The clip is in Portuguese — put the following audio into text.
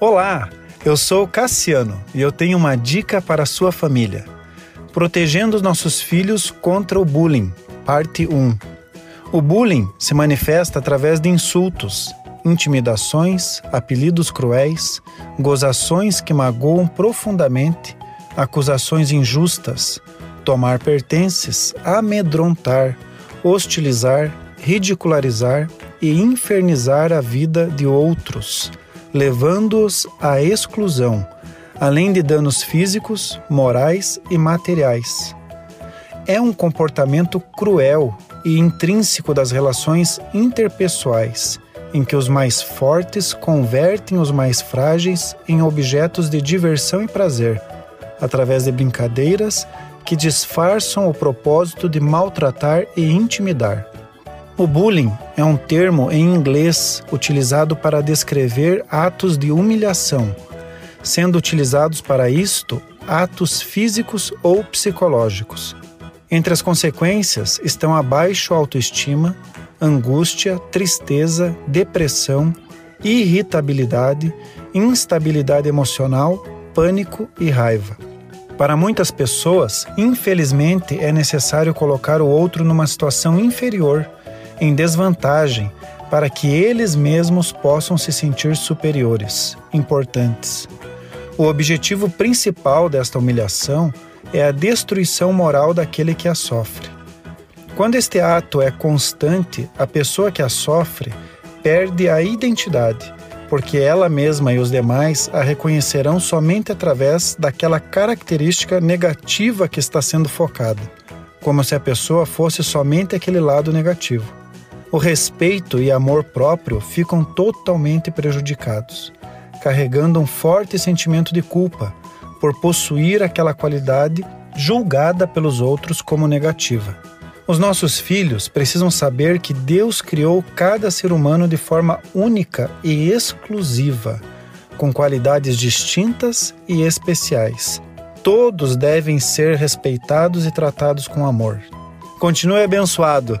Olá, eu sou Cassiano e eu tenho uma dica para sua família. Protegendo os nossos filhos contra o bullying, parte 1. O bullying se manifesta através de insultos, intimidações, apelidos cruéis, gozações que magoam profundamente, acusações injustas, tomar pertences, amedrontar, hostilizar, ridicularizar e infernizar a vida de outros levando-os à exclusão, além de danos físicos, morais e materiais. É um comportamento cruel e intrínseco das relações interpessoais, em que os mais fortes convertem os mais frágeis em objetos de diversão e prazer, através de brincadeiras que disfarçam o propósito de maltratar e intimidar. O bullying é um termo em inglês utilizado para descrever atos de humilhação, sendo utilizados para isto atos físicos ou psicológicos. Entre as consequências estão a baixa autoestima, angústia, tristeza, depressão, irritabilidade, instabilidade emocional, pânico e raiva. Para muitas pessoas, infelizmente, é necessário colocar o outro numa situação inferior em desvantagem para que eles mesmos possam se sentir superiores, importantes. O objetivo principal desta humilhação é a destruição moral daquele que a sofre. Quando este ato é constante, a pessoa que a sofre perde a identidade, porque ela mesma e os demais a reconhecerão somente através daquela característica negativa que está sendo focada, como se a pessoa fosse somente aquele lado negativo o respeito e amor próprio ficam totalmente prejudicados, carregando um forte sentimento de culpa por possuir aquela qualidade julgada pelos outros como negativa. Os nossos filhos precisam saber que Deus criou cada ser humano de forma única e exclusiva, com qualidades distintas e especiais. Todos devem ser respeitados e tratados com amor. Continue abençoado